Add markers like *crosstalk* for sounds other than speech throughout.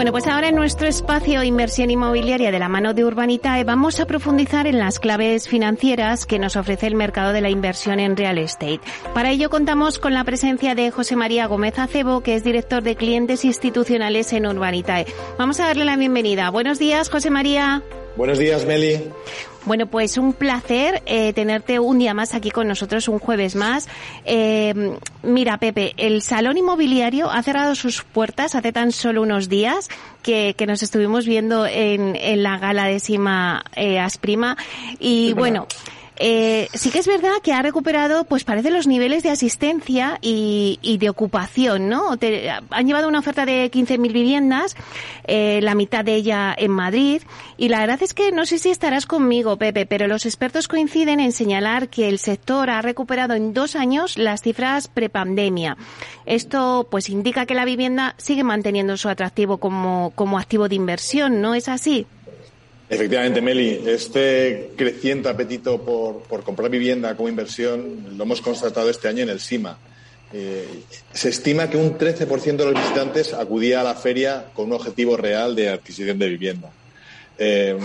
Bueno, pues ahora en nuestro espacio Inversión Inmobiliaria de la mano de Urbanitae vamos a profundizar en las claves financieras que nos ofrece el mercado de la inversión en real estate. Para ello contamos con la presencia de José María Gómez Acebo, que es director de clientes institucionales en Urbanitae. Vamos a darle la bienvenida. Buenos días, José María. Buenos días, Meli. Bueno, pues un placer eh, tenerte un día más aquí con nosotros, un jueves más. Eh, mira, Pepe, el Salón Inmobiliario ha cerrado sus puertas hace tan solo unos días que, que nos estuvimos viendo en, en la gala de Sima eh, Asprima. Y bueno. Eh, sí que es verdad que ha recuperado, pues parece los niveles de asistencia y, y de ocupación, ¿no? Han llevado una oferta de 15.000 viviendas, eh, la mitad de ella en Madrid, y la verdad es que no sé si estarás conmigo, Pepe, pero los expertos coinciden en señalar que el sector ha recuperado en dos años las cifras prepandemia. Esto, pues, indica que la vivienda sigue manteniendo su atractivo como, como activo de inversión, ¿no es así? Efectivamente, Meli, este creciente apetito por, por, comprar vivienda como inversión lo hemos constatado este año en el SIMA. Eh, se estima que un 13% de los visitantes acudía a la feria con un objetivo real de adquisición de vivienda. Eh,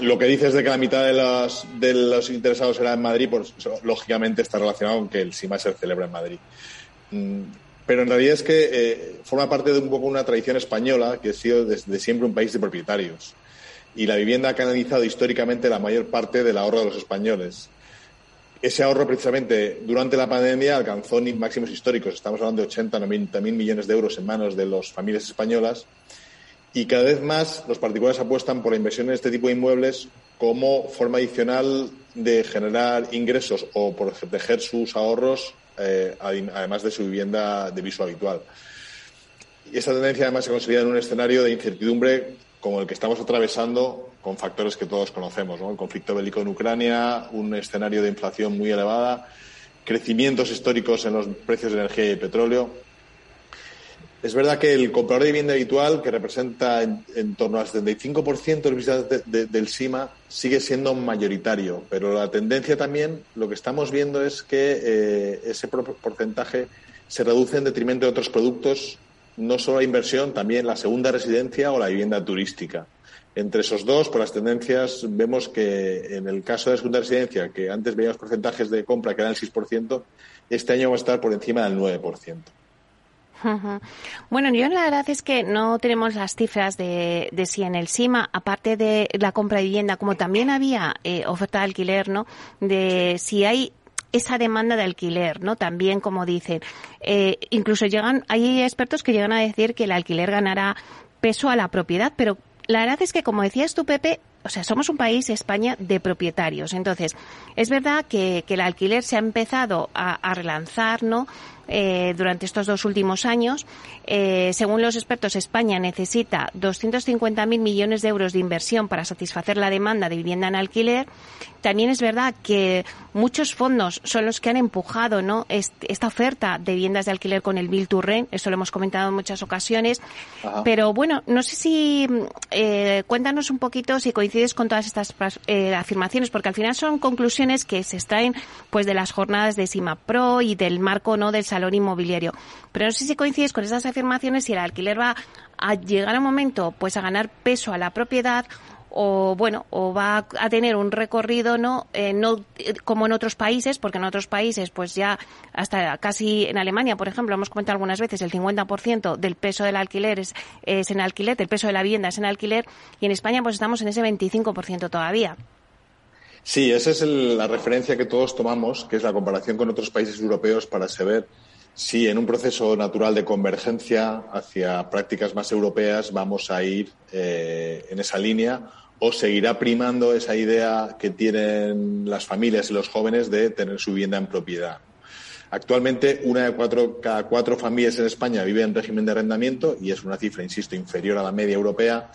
lo que dices de que la mitad de los, de los interesados era en Madrid, pues lógicamente está relacionado con que el SIMA se celebra en Madrid. Mm, pero en realidad es que eh, forma parte de un poco una tradición española que ha sido desde siempre un país de propietarios y la vivienda ha canalizado históricamente la mayor parte del ahorro de los españoles. Ese ahorro, precisamente, durante la pandemia alcanzó máximos históricos. Estamos hablando de 80, 90 mil millones de euros en manos de las familias españolas. Y cada vez más los particulares apuestan por la inversión en este tipo de inmuebles como forma adicional de generar ingresos o por proteger sus ahorros, eh, además de su vivienda de viso habitual. Y esta tendencia además se consolida en un escenario de incertidumbre como el que estamos atravesando con factores que todos conocemos, ¿no? El conflicto bélico en Ucrania, un escenario de inflación muy elevada, crecimientos históricos en los precios de energía y petróleo. Es verdad que el comprador de vivienda habitual, que representa en, torno al 75% de los visitantes de, del SIMA, sigue siendo mayoritario, pero la tendencia también, lo que estamos viendo es que eh, ese porcentaje se reduce en detrimento de otros productos no solo la inversión, también la segunda residencia o la vivienda turística. Entre esos dos, por las tendencias, vemos que en el caso de la segunda residencia, que antes veíamos porcentajes de compra que eran el 6%, este año va a estar por encima del 9%. Bueno, yo la verdad es que no tenemos las cifras de, de si en el SIMA, aparte de la compra de vivienda, como también había eh, oferta de alquiler, ¿no? De si hay esa demanda de alquiler, ¿no? También, como dicen, eh, incluso llegan, hay expertos que llegan a decir que el alquiler ganará peso a la propiedad, pero la verdad es que, como decías tú, Pepe, o sea, somos un país, España, de propietarios. Entonces, es verdad que, que el alquiler se ha empezado a, a relanzar, ¿no? Eh, durante estos dos últimos años. Eh, según los expertos, España necesita 250.000 millones de euros de inversión para satisfacer la demanda de vivienda en alquiler. También es verdad que muchos fondos son los que han empujado ¿no? esta oferta de viviendas de alquiler con el Bill to Rent. Eso lo hemos comentado en muchas ocasiones. Ajá. Pero bueno, no sé si eh, cuéntanos un poquito si coincides con todas estas eh, afirmaciones, porque al final son conclusiones que se extraen pues de las jornadas de Sima Pro y del marco no del salón inmobiliario. Pero no sé si coincides con esas afirmaciones si el alquiler va a llegar a un momento pues a ganar peso a la propiedad o bueno o va a tener un recorrido no eh, no como en otros países porque en otros países pues ya hasta casi en Alemania por ejemplo hemos comentado algunas veces el 50% del peso del alquiler es, es en alquiler el peso de la vivienda es en alquiler y en España pues estamos en ese 25% todavía. Sí, esa es el, la referencia que todos tomamos, que es la comparación con otros países europeos para saber si en un proceso natural de convergencia hacia prácticas más europeas vamos a ir eh, en esa línea o seguirá primando esa idea que tienen las familias y los jóvenes de tener su vivienda en propiedad. Actualmente, una de cuatro, cada cuatro familias en España vive en régimen de arrendamiento y es una cifra, insisto, inferior a la media europea.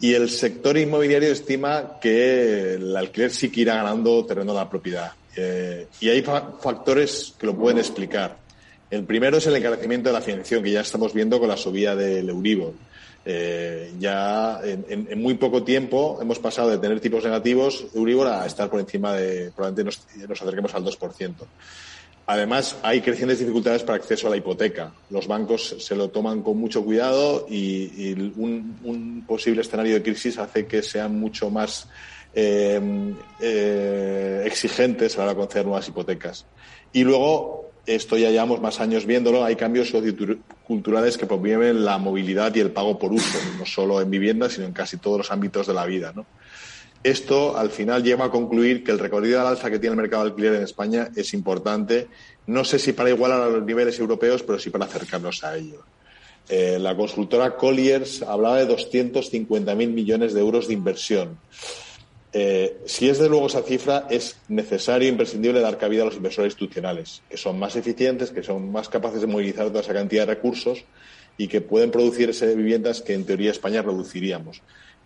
Y el sector inmobiliario estima que el alquiler sí que irá ganando terreno a la propiedad. Eh, y hay fa factores que lo pueden explicar. El primero es el encarecimiento de la financiación, que ya estamos viendo con la subida del Euribor. Eh, ya en, muy poco tiempo hemos pasado de tener tipos negativos Euribor a estar por encima de, probablemente nos, acerquemos al 2%. Además, hay crecientes dificultades para acceso a la hipoteca. Los bancos se lo toman con mucho cuidado y, un, posible escenario de crisis hace que sean mucho más eh, eh, exigentes a la conceder nuevas hipotecas. Y luego, esto ya llevamos más años viéndolo, hay cambios socioculturales que promueven la movilidad y el pago por uso, no solo en vivienda, sino en casi todos los ámbitos de la vida. ¿no? Esto al final lleva a concluir que el recorrido al alza que tiene el mercado de alquiler en España es importante. No sé si para igualar a los niveles europeos, pero sí para acercarnos a ellos. Eh, la consultora Colliers hablaba de 250.000 millones de euros de inversión. Eh, si es de luego esa cifra, es necesario e imprescindible dar cabida a los inversores institucionales, que son más eficientes, que son más capaces de movilizar toda esa cantidad de recursos y que pueden producirse viviendas que en teoría España reduciríamos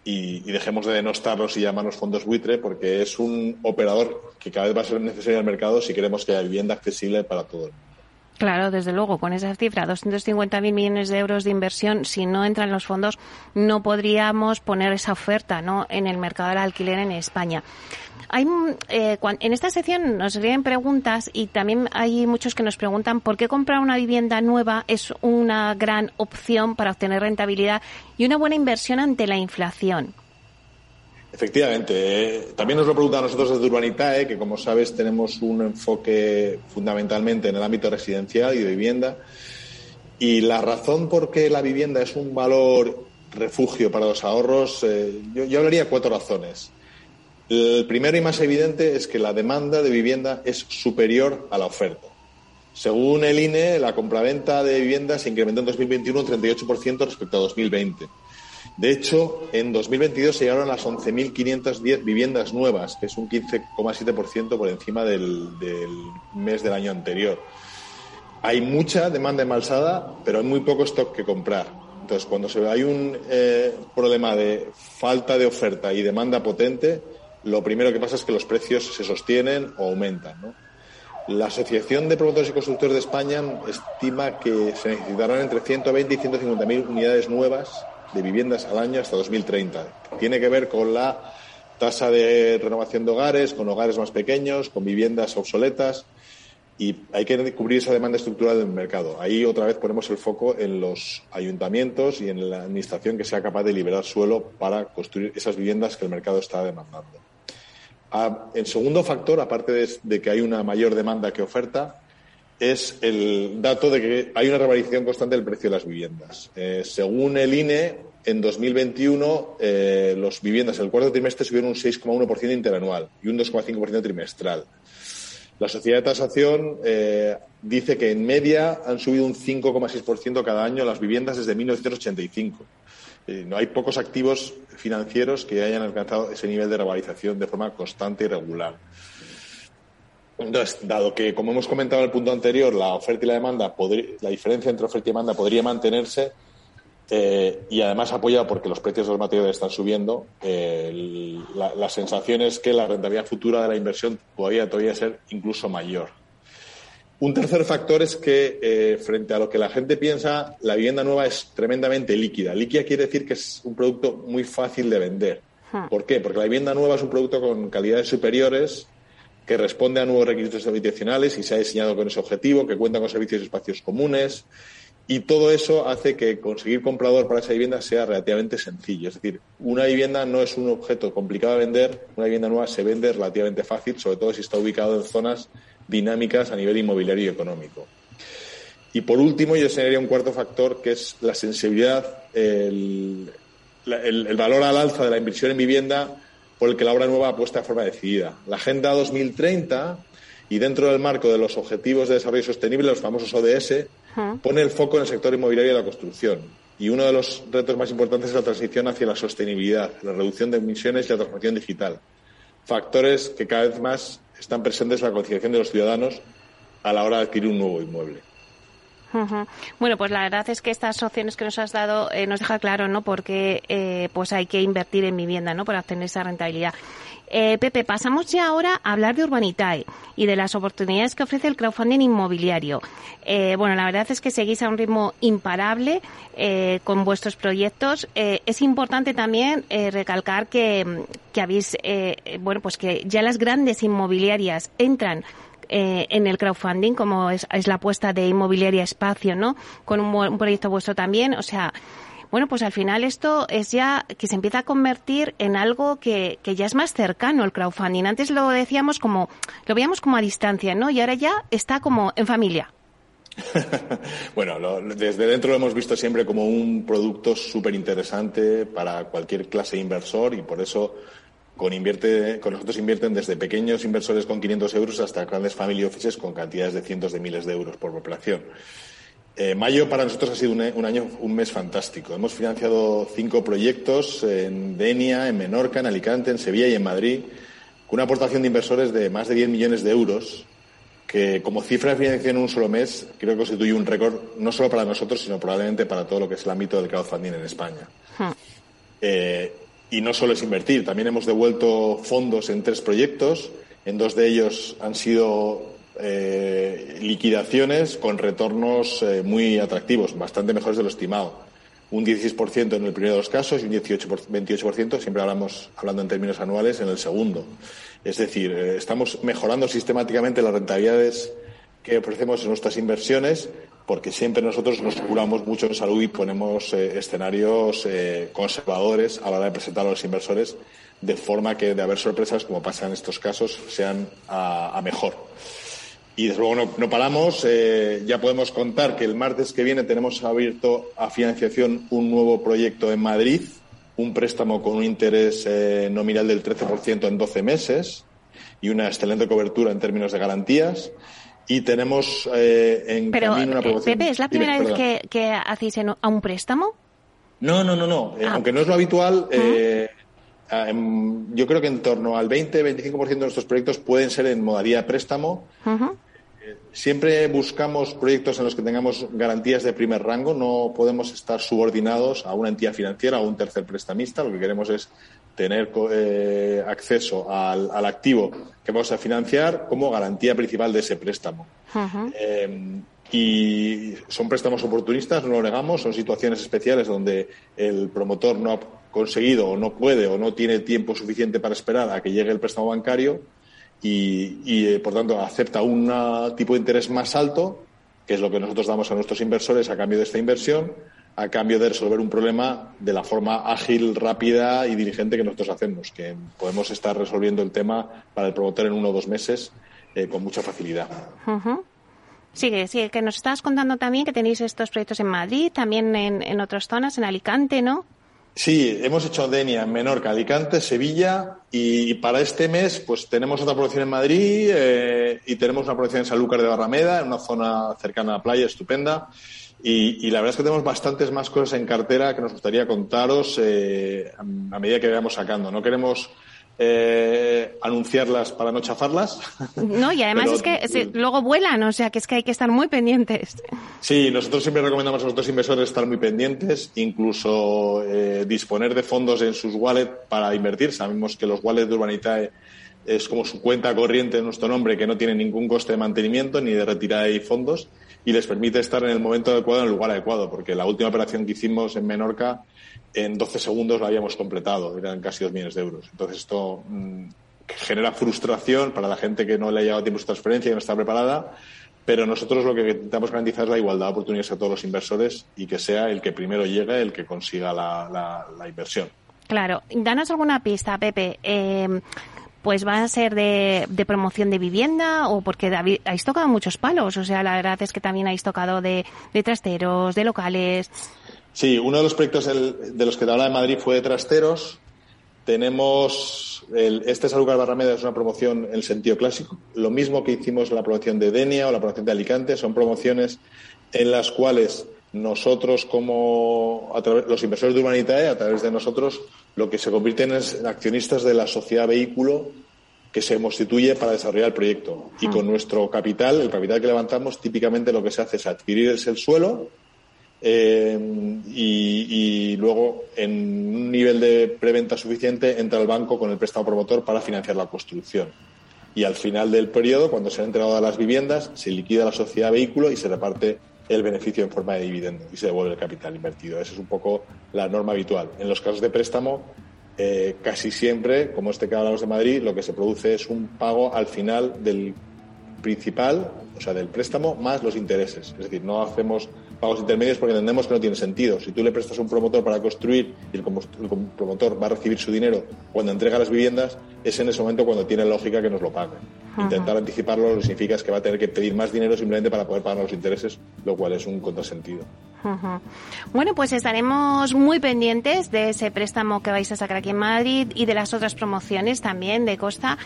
y, dejemos de denostarlos y llamarlos fondos buitre porque es un operador que cada vez va a ser necesario en el mercado si queremos que haya vivienda accesible para todo el mundo. Claro, desde luego, con esa cifra, 250.000 millones de euros de inversión, si no entran los fondos, no podríamos poner esa oferta ¿no? en el mercado del alquiler en España. Hay, eh, en esta sección nos vienen preguntas y también hay muchos que nos preguntan por qué comprar una vivienda nueva es una gran opción para obtener rentabilidad y una buena inversión ante la inflación. Efectivamente. Eh, también nos lo preguntan a nosotros desde Urbanitae, que como sabes tenemos un enfoque fundamentalmente en el ámbito residencial y de vivienda. Y la razón por qué la vivienda es un valor refugio para los ahorros, eh, yo, hablaría cuatro razones. El primero y más evidente es que la demanda de vivienda es superior a la oferta. Según el INE, la compraventa de viviendas se incrementó en 2021 un 38% respecto a 2020. De hecho, en 2022 se llegaron a las 11.510 viviendas nuevas, que es un 15,7% por encima del, mes del año anterior. Hay mucha demanda embalsada, pero hay muy poco stock que comprar. Entonces, cuando hay un eh, problema de falta de oferta y demanda potente, lo primero que pasa es que los precios se sostienen o aumentan. La Asociación de Promotores y Constructores de España estima que se necesitarán entre 120 y 150.000 unidades nuevas de viviendas al año hasta 2030. Tiene que ver con la tasa de renovación de hogares, con hogares más pequeños, con viviendas obsoletas y hay que cubrir esa demanda estructural del mercado. Ahí otra vez ponemos el foco en los ayuntamientos y en la administración que sea capaz de liberar suelo para construir esas viviendas que el mercado está demandando. Ah, el segundo factor, aparte de, que hay una mayor demanda que oferta, es el dato de que hay una revalorización constante del precio de las viviendas. Eh, según el INE, en 2021 eh, las viviendas en el cuarto trimestre subieron un 6,1% interanual y un 2,5% trimestral. La sociedad de tasación eh, dice que en media han subido un 5,6% cada año las viviendas desde 1985. no hay pocos activos financieros que hayan alcanzado ese nivel de revalorización de forma constante y regular. Entonces, dado que, como hemos comentado en el punto anterior, la oferta y la demanda, la diferencia entre oferta y demanda podría mantenerse eh, y además apoyado porque los precios de los materiales están subiendo, eh, la, sensación es que la rentabilidad futura de la inversión podría todavía ser incluso mayor. Un tercer factor es que, eh, frente a lo que la gente piensa, la vivienda nueva es tremendamente líquida. Líquida quiere decir que es un producto muy fácil de vender. Hmm. ¿Por qué? Porque la vivienda nueva es un producto con calidades superiores que responde a nuevos requisitos habitacionales y se ha diseñado con ese objetivo, que cuenta con servicios y espacios comunes. Y todo eso hace que conseguir comprador para esa vivienda sea relativamente sencillo. Es decir, una vivienda no es un objeto complicado de vender, una vivienda nueva se vende relativamente fácil, sobre todo si está ubicado en zonas dinámicas a nivel inmobiliario y económico. Y por último, yo señalaría un cuarto factor, que es la sensibilidad, el, el valor al alza de la inversión en vivienda por el que la obra nueva apuesta de forma decidida. La Agenda 2030 y dentro del marco de los Objetivos de Desarrollo Sostenible, los famosos ODS, pone el foco en el sector inmobiliario y la construcción. Y uno de los retos más importantes es la transición hacia la sostenibilidad, la reducción de emisiones y la transformación digital. Factores que cada vez más están presentes en la concienciación de los ciudadanos a la hora de adquirir un nuevo inmueble. Bueno, pues la verdad es que estas opciones que nos has dado eh, nos deja claro, ¿no? Porque eh, pues hay que invertir en vivienda, ¿no? Para obtener esa rentabilidad. Eh, Pepe, pasamos ya ahora a hablar de Urbanitae y de las oportunidades que ofrece el crowdfunding inmobiliario. Eh, bueno, la verdad es que seguís a un ritmo imparable eh, con vuestros proyectos. es importante también recalcar que, que habéis, bueno, pues que ya las grandes inmobiliarias entran en el crowdfunding, como es, la apuesta de Inmobiliaria Espacio, ¿no? Con un, un proyecto vuestro también. O sea, bueno, pues al final esto es ya que se empieza a convertir en algo que, que ya es más cercano el crowdfunding. Antes lo decíamos como, lo veíamos como a distancia, ¿no? Y ahora ya está como en familia. *laughs* bueno, desde dentro lo hemos visto siempre como un producto súper interesante para cualquier clase de inversor y por eso con, invierte, con nosotros invierten desde pequeños inversores con 500 euros hasta grandes family offices con cantidades de cientos de miles de euros por operación. Eh, mayo para nosotros ha sido un, año, un mes fantástico. Hemos financiado cinco proyectos en Denia, en Menorca, en Alicante, en Sevilla y en Madrid, con una aportación de inversores de más de 10 millones de euros, que como cifra de financiación en un solo mes creo que constituye un récord no solo para nosotros, sino probablemente para todo lo que es el ámbito del crowdfunding en España. Hmm. Eh, y no solo es invertir, también hemos devuelto fondos en tres proyectos. En dos de ellos han sido eh, liquidaciones con retornos eh, muy atractivos, bastante mejores de lo estimado. Un 16% en el primero de los casos y un 18 28%, siempre hablamos hablando en términos anuales, en el segundo. Es decir, eh, estamos mejorando sistemáticamente las rentabilidades que ofrecemos en nuestras inversiones porque siempre nosotros nos curamos mucho en salud y ponemos escenarios conservadores a la hora de presentar a los inversores de forma que de haber sorpresas, como pasa en estos casos, sean a mejor. Y desde luego no, paramos. Eh, ya podemos contar que el martes que viene tenemos abierto a financiación un nuevo proyecto en Madrid, un préstamo con un interés eh, nominal del 13% en 12 meses y una excelente cobertura en términos de garantías. Y tenemos eh, en Pero, camino una promoción. Pepe, ¿es la primera vez que, hacéis a un préstamo? No, no, no, no. Ah. aunque no es lo habitual, yo creo que en torno al 20-25% de nuestros proyectos pueden ser en modalidad préstamo. Eh, siempre buscamos proyectos en los que tengamos garantías de primer rango. No podemos estar subordinados a una entidad financiera o a un tercer prestamista. Lo que queremos es tener eh, acceso al, activo que vamos a financiar como garantía principal de ese préstamo. Eh, y son préstamos oportunistas, no lo negamos, son situaciones especiales donde el promotor no ha conseguido o no puede o no tiene tiempo suficiente para esperar a que llegue el préstamo bancario y, eh, por tanto acepta un tipo de interés más alto, que es lo que nosotros damos a nuestros inversores a cambio de esta inversión, a cambio de resolver un problema de la forma ágil, rápida y diligente que nosotros hacemos, que podemos estar resolviendo el tema para el promotor en uno o dos meses eh, con mucha facilidad. Sí, sí, que nos estabas contando también que tenéis estos proyectos en Madrid, también en, otras zonas, en Alicante, ¿no? Sí, hemos hecho Denia en Menorca, Alicante, Sevilla y para este mes pues tenemos otra producción en Madrid eh, y tenemos una producción en Sanlúcar de Barrameda, en una zona cercana a la playa, estupenda. Y, la verdad es que tenemos bastantes más cosas en cartera que nos gustaría contaros eh, a medida que vayamos sacando. No queremos eh, anunciarlas para no chafarlas. *laughs* No, y además es que luego vuelan, o sea que es que hay que estar muy pendientes. Sí, nosotros siempre recomendamos a los inversores estar muy pendientes, incluso eh, disponer de fondos en sus wallets para invertir. Sabemos que los wallets de Urbanitae es como su cuenta corriente en nuestro nombre, que no tiene ningún coste de mantenimiento ni de retirada de fondos y les permite estar en el momento adecuado, en el lugar adecuado, porque la última operación que hicimos en Menorca en 12 segundos lo habíamos completado, eran casi 2 millones de euros. Entonces esto mm, genera frustración para la gente que no le ha llevado tiempo su transferencia y no está preparada, pero nosotros lo que intentamos garantizar es la igualdad de oportunidades a todos los inversores y que sea el que primero llegue el que consiga la, inversión. Claro, danos alguna pista, Pepe. Eh, pues va a ser de, promoción de vivienda o porque habéis tocado muchos palos, o sea, la verdad es que también habéis tocado de, trasteros, de locales. Sí, uno de los proyectos de los que te hablaba de Madrid fue de trasteros. Tenemos el, este Salucar Barrameda es una promoción en el sentido clásico. Lo mismo que hicimos en la promoción de Denia o la promoción de Alicante, son promociones en las cuales nosotros como los inversores de Humanitae, a través de nosotros, lo que se convierten en accionistas de la sociedad vehículo que se constituye para desarrollar el proyecto. Y con nuestro capital, el capital que levantamos, típicamente lo que se hace es adquirir el suelo, eh, y, luego en un nivel de preventa suficiente entra el banco con el préstamo promotor para financiar la construcción. Y al final del periodo, cuando se han entregado las viviendas, se liquida la sociedad vehículo y se reparte el beneficio en forma de dividendo y se devuelve el capital invertido. Esa es un poco la norma habitual. En los casos de préstamo, eh, casi siempre, como este que hablamos de Madrid, lo que se produce es un pago al final del principal, o sea, del préstamo, más los intereses. Es decir, no hacemos pagos intermedios porque entendemos que no tiene sentido. Si tú le prestas a un promotor para construir y el, promotor va a recibir su dinero cuando entrega las viviendas, es en ese momento cuando tiene lógica que nos lo pague. Intentar anticiparlo lo que significa es que va a tener que pedir más dinero simplemente para poder pagar los intereses, lo cual es un contrasentido. Bueno, pues estaremos muy pendientes de ese préstamo que vais a sacar aquí en Madrid y de las otras promociones también de Costa.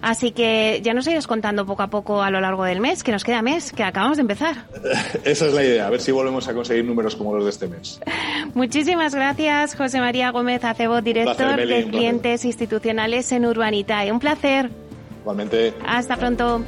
Así que ya nos irás contando poco a poco a lo largo del mes, que nos queda mes, que acabamos de empezar. *laughs* Esa es la idea, a ver si volvemos a conseguir números como los de este mes. *laughs* Muchísimas gracias, José María Gómez Acebo, director de clientes institucionales en Urbanitae. Un placer. Igualmente. Hasta pronto.